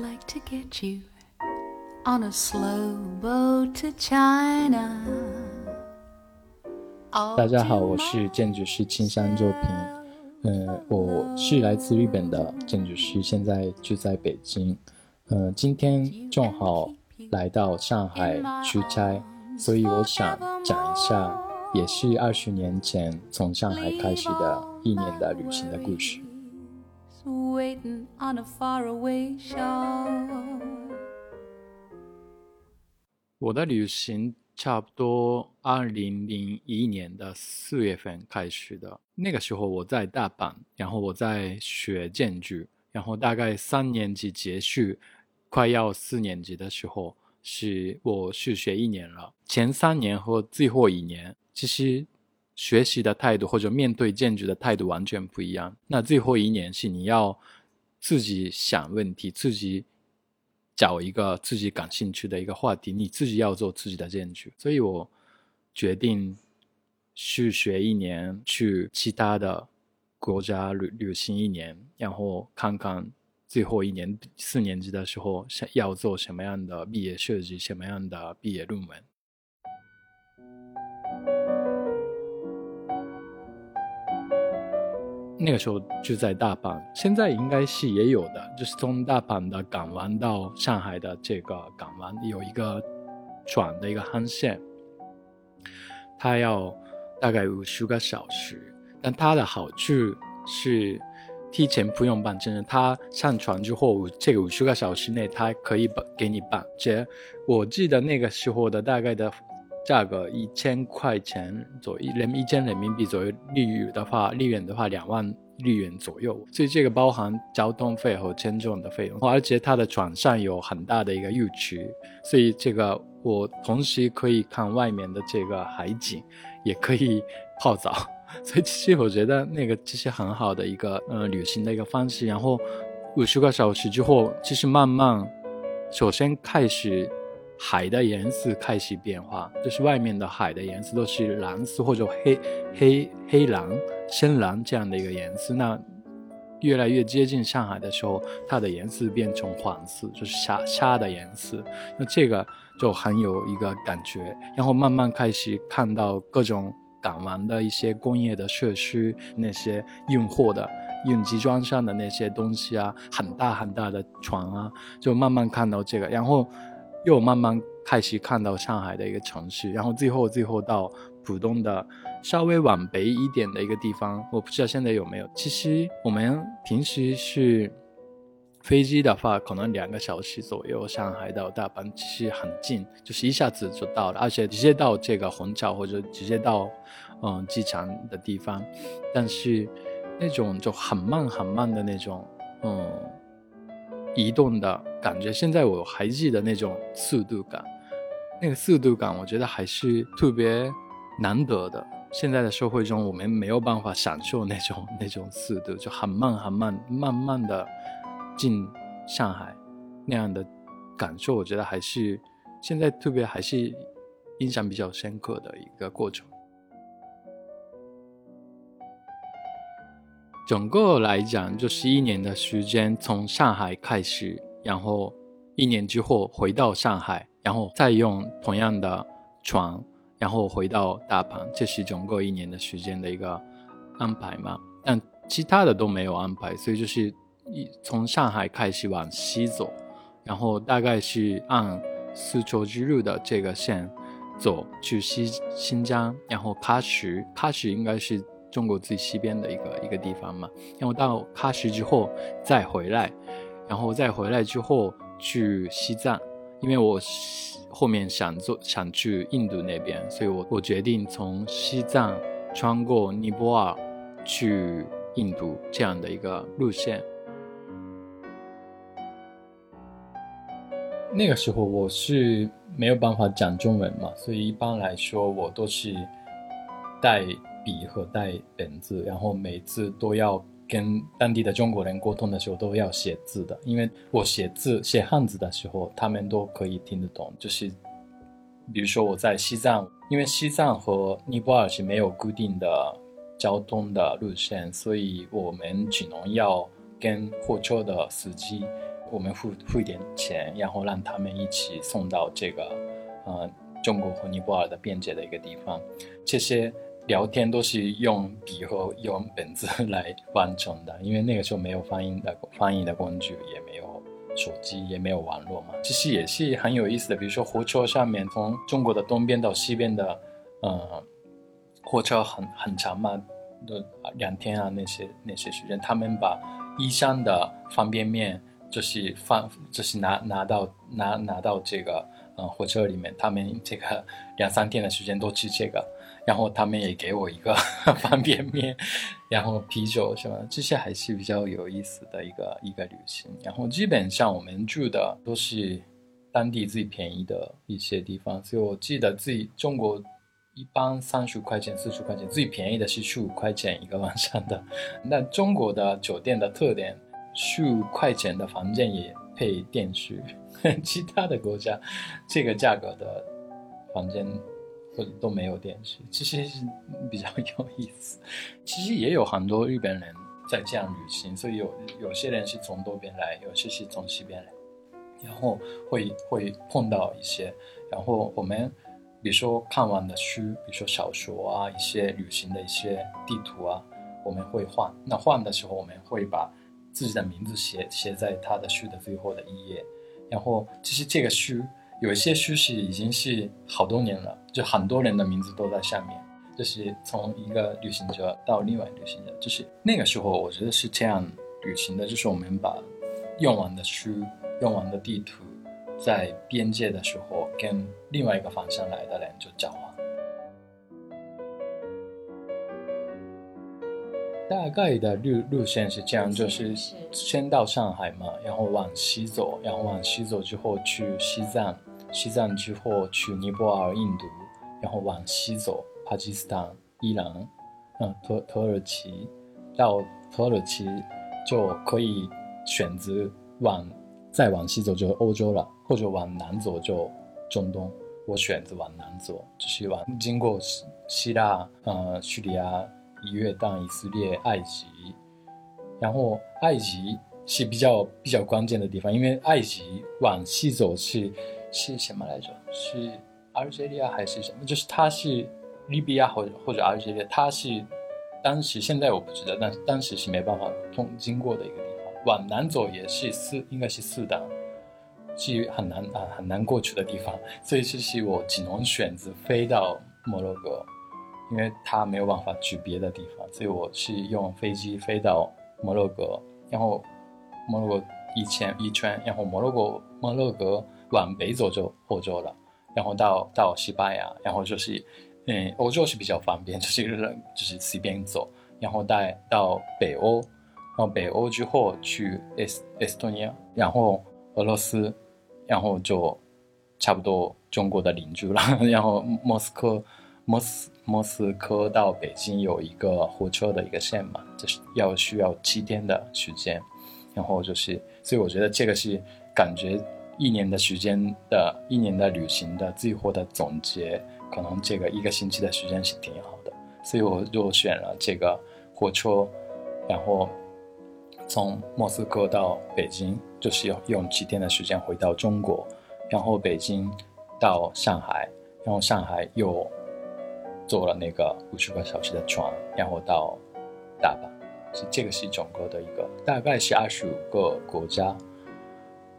like to get you on a slow boat to China. 大家好，我是建筑师青山周平。嗯，我是来自日本的建筑师，现在住在北京。嗯，今天正好来到上海出差，所以我想讲一下，也是二十年前从上海开始的一年的旅行的故事。我的旅行差不多二零零一年的四月份开始的。那个时候我在大阪，然后我在学建筑，然后大概三年级结束，快要四年级的时候，是我是学一年了。前三年和最后一年，其实。学习的态度或者面对建筑的态度完全不一样。那最后一年是你要自己想问题，自己找一个自己感兴趣的一个话题，你自己要做自己的建筑。所以我决定去学一年，去其他的国家旅旅行一年，然后看看最后一年四年级的时候想要做什么样的毕业设计，什么样的毕业论文。那个时候就在大阪，现在应该是也有的，就是从大阪的港湾到上海的这个港湾有一个转的一个航线，它要大概五十个小时，但它的好处是提前不用办证，它上船之后这个五十个小时内它可以办给你办，这我记得那个时候的大概的。价格一千块钱左右，人一千人民币左右，利率的话，利润的话两万日元左右。所以这个包含交通费和签证的费用，而且它的船上有很大的一个浴池，所以这个我同时可以看外面的这个海景，也可以泡澡。所以其实我觉得那个其实很好的一个呃旅行的一个方式。然后五十个小时之后，其实慢慢首先开始。海的颜色开始变化，就是外面的海的颜色都是蓝色或者黑黑黑蓝、深蓝这样的一个颜色。那越来越接近上海的时候，它的颜色变成黄色，就是沙沙的颜色。那这个就很有一个感觉。然后慢慢开始看到各种港湾的一些工业的设施，那些运货的、运集装箱的那些东西啊，很大很大的船啊，就慢慢看到这个，然后。又慢慢开始看到上海的一个城市，然后最后最后到浦东的稍微往北一点的一个地方，我不知道现在有没有。其实我们平时是飞机的话，可能两个小时左右，上海到大阪其实很近，就是一下子就到了，而且直接到这个虹桥或者直接到嗯机场的地方。但是那种就很慢很慢的那种，嗯。移动的感觉，现在我还记得那种速度感，那个速度感，我觉得还是特别难得的。现在的社会中，我们没有办法享受那种 那种速度，就很慢很慢，慢慢的进上海那样的感受，我觉得还是现在特别还是印象比较深刻的一个过程。整个来讲，就是一年的时间，从上海开始，然后一年之后回到上海，然后再用同样的船，然后回到大阪，这是整个一年的时间的一个安排嘛。但其他的都没有安排，所以就是一从上海开始往西走，然后大概是按丝绸之路的这个线走去西新疆，然后喀什，喀什应该是。中国最西边的一个一个地方嘛，然后到喀什之后再回来，然后再回来之后去西藏，因为我后面想做想去印度那边，所以我我决定从西藏穿过尼泊尔去印度这样的一个路线。那个时候我是没有办法讲中文嘛，所以一般来说我都是带。笔和带本子，然后每次都要跟当地的中国人沟通的时候都要写字的，因为我写字写汉字的时候，他们都可以听得懂。就是比如说我在西藏，因为西藏和尼泊尔是没有固定的交通的路线，所以我们只能要跟货车的司机我们付付一点钱，然后让他们一起送到这个呃中国和尼泊尔的边界的一个地方。这些聊天都是用笔和用本子来完成的，因为那个时候没有翻译的翻译的工具，也没有手机，也没有网络嘛。其实也是很有意思的，比如说火车上面从中国的东边到西边的，呃，火车很很长嘛，的两天啊那些那些时间，他们把衣衫的方便面就是放，就是拿拿到拿拿到这个呃火车里面，他们这个两三天的时间都吃这个。然后他们也给我一个 方便面，然后啤酒什么，这些还是比较有意思的一个一个旅行。然后基本上我们住的都是当地最便宜的一些地方，所以我记得自己中国一般三十块钱、四十块钱，最便宜的是十五块钱一个晚上的。那中国的酒店的特点，十五块钱的房间也配电视，其他的国家这个价格的房间。或者都没有电视，其实是比较 有意思。其实也有很多日本人在这样旅行，所以有有些人是从东边来，有些是从西边来，然后会会碰到一些。然后我们比如说看完的书，比如说小说啊，一些旅行的一些地图啊，我们会换。那换的时候，我们会把自己的名字写写在他的书的最后的一页。然后其实这个书。有一些书是已经是好多年了，就很多人的名字都在上面。就是从一个旅行者到另外旅行者，就是那个时候我觉得是这样旅行的，就是我们把用完的书、用完的地图，在边界的时候跟另外一个方向来的人就交换。大概的路路线是这样，就是先到上海嘛，然后往西走，然后往西走之后去西藏，西藏之后去尼泊尔、印度，然后往西走，巴基斯坦、伊朗，嗯，土土耳其，到土耳其就可以选择往再往西走就欧洲了，或者往南走就中东。我选择往南走，就是往经过希希腊、呃叙利亚。约旦、以色列、埃及，然后埃及是比较比较关键的地方，因为埃及往西走是是什么来着？是阿尔及利亚还是什么？就是它是利比亚或者或者阿尔及利亚，它是当时现在我不知道，但当时是没办法通经过的一个地方。往南走也是四，应该是四档，是很难啊很难过去的地方，所以这是我只能选择飞到摩洛哥。因为他没有办法去别的地方，所以我是用飞机飞到摩洛哥，然后摩洛哥一圈一圈，然后摩洛哥摩洛哥往北走就欧洲了，然后到到西班牙，然后就是嗯欧洲是比较方便，就是就是随便走，然后带到北欧，然后北欧之后去埃斯埃斯托尼亚，然后俄罗斯，然后就差不多中国的邻居了，然后莫斯科。莫斯莫斯科到北京有一个火车的一个线嘛，就是要需要七天的时间，然后就是，所以我觉得这个是感觉一年的时间的一年的旅行的最后的总结，可能这个一个星期的时间是挺好的，所以我就选了这个火车，然后从莫斯科到北京，就是要用几天的时间回到中国，然后北京到上海，然后上海又。坐了那个五十个小时的船，然后到大阪，是这个是整个的一个，大概是二十五个国家，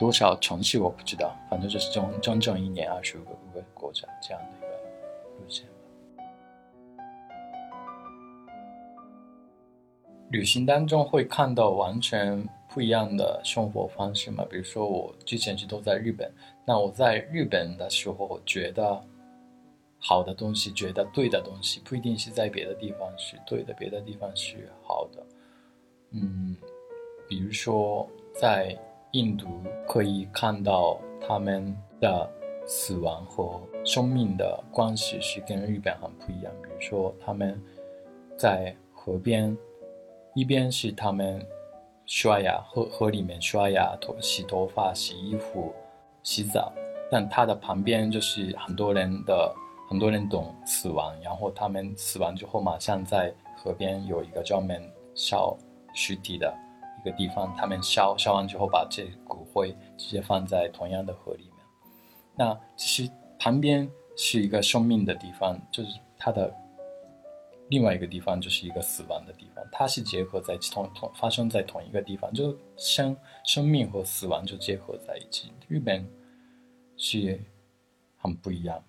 多少城市我不知道，反正就是整整整一年二十五个五个国家这样的一个路线旅行当中会看到完全不一样的生活方式嘛？比如说我之前是都在日本，那我在日本的时候，觉得。好的东西，觉得对的东西，不一定是在别的地方是对的，别的地方是好的。嗯，比如说在印度可以看到他们的死亡和生命的关系是跟日本很不一样。比如说他们在河边，一边是他们刷牙，河河里面刷牙、头洗头发、洗衣服、洗澡，但它的旁边就是很多人的。很多人懂死亡，然后他们死亡之后，马上在河边有一个专门烧尸体的一个地方，他们烧烧完之后，把这骨灰直接放在同样的河里面。那其实旁边是一个生命的地方，就是它的另外一个地方就是一个死亡的地方，它是结合在同同发生在同一个地方，就生生命和死亡就结合在一起。日本是很不一样，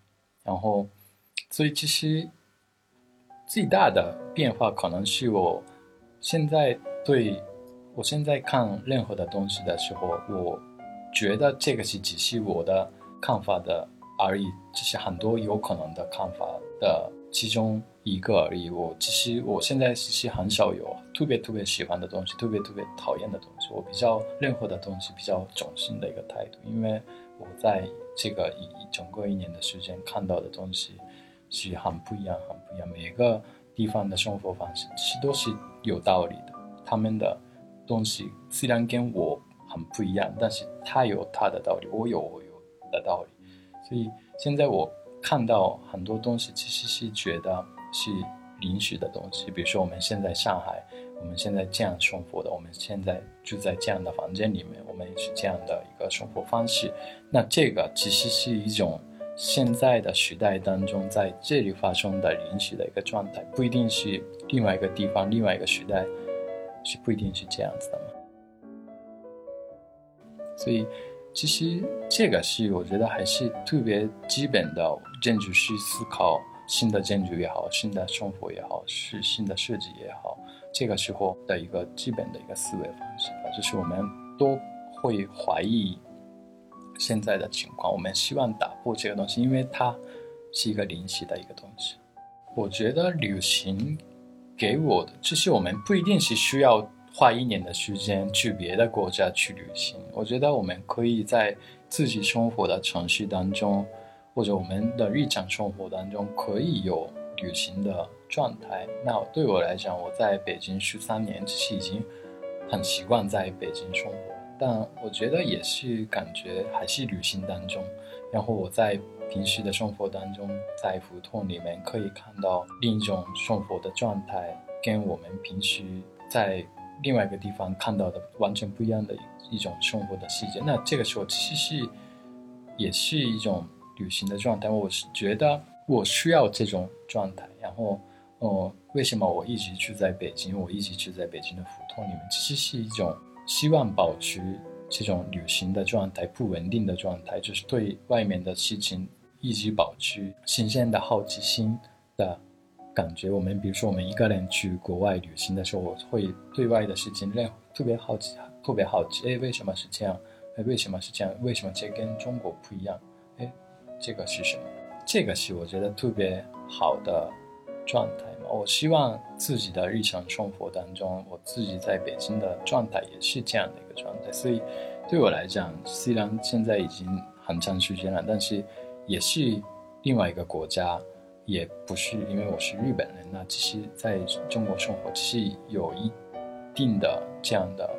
然后所以其实最大的变化可能是我现在对我现在看任何的东西的时候，我觉得这个是只是我的。看法的而已，只是很多有可能的看法的其中一个而已。我其实我现在其实很少有特别特别喜欢的东西，特别特别讨厌的东西。我比较任何的东西比较中性的一个态度，因为我在这个一整个一年的时间看到的东西是很不一样，很不一样。每个地方的生活方式其实都是有道理的，他们的东西虽然跟我很不一样，但是他有他的道理，我有我有。的道理，所以现在我看到很多东西，其实是觉得是临时的东西。比如说，我们现在上海，我们现在这样生活的，我们现在住在这样的房间里面，我们也是这样的一个生活方式。那这个其实是一种现在的时代当中在这里发生的临时的一个状态，不一定是另外一个地方、另外一个时代是不一定是这样子的嘛。所以。其实这个是我觉得还是特别基本的建筑师思考新的建筑也好，新的生活也好，是新的设计也好，这个时候的一个基本的一个思维方式吧，就是我们都会怀疑现在的情况，我们希望打破这个东西，因为它是一个临时的一个东西。我觉得旅行给我的，就是我们不一定是需要。花一年的时间去别的国家去旅行，我觉得我们可以在自己生活的城市当中，或者我们的日常生活当中，可以有旅行的状态。那对我来讲，我在北京十三年，其实已经很习惯在北京生活。但我觉得也是感觉还是旅行当中。然后我在平时的生活当中，在胡同里面可以看到另一种生活的状态，跟我们平时在。另外一个地方看到的完全不一样的一种生活的细节，那这个时候其实也是一种旅行的状态。我是觉得我需要这种状态，然后，哦，为什么我一直住在北京？我一直住在北京的胡同里面，其实是一种希望保持这种旅行的状态，不稳定的状态，就是对外面的事情一直保持新鲜的好奇心的。感觉我们，比如说我们一个人去国外旅行的时候，我会对外的事情特特别好奇，特别好奇，哎，为什么是这样？哎，为什么是这样？为什么这跟中国不一样？哎，这个是什么？这个是我觉得特别好的状态嘛。我希望自己的日常生活当中，我自己在北京的状态也是这样的一个状态。所以对我来讲，虽然现在已经很长时间了，但是也是另外一个国家。也不是因为我是日本人，那其实在中国生活其实有一定的这样的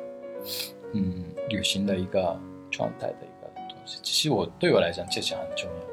嗯旅行的一个状态的一个东西。其实我对我来讲，这是很重要。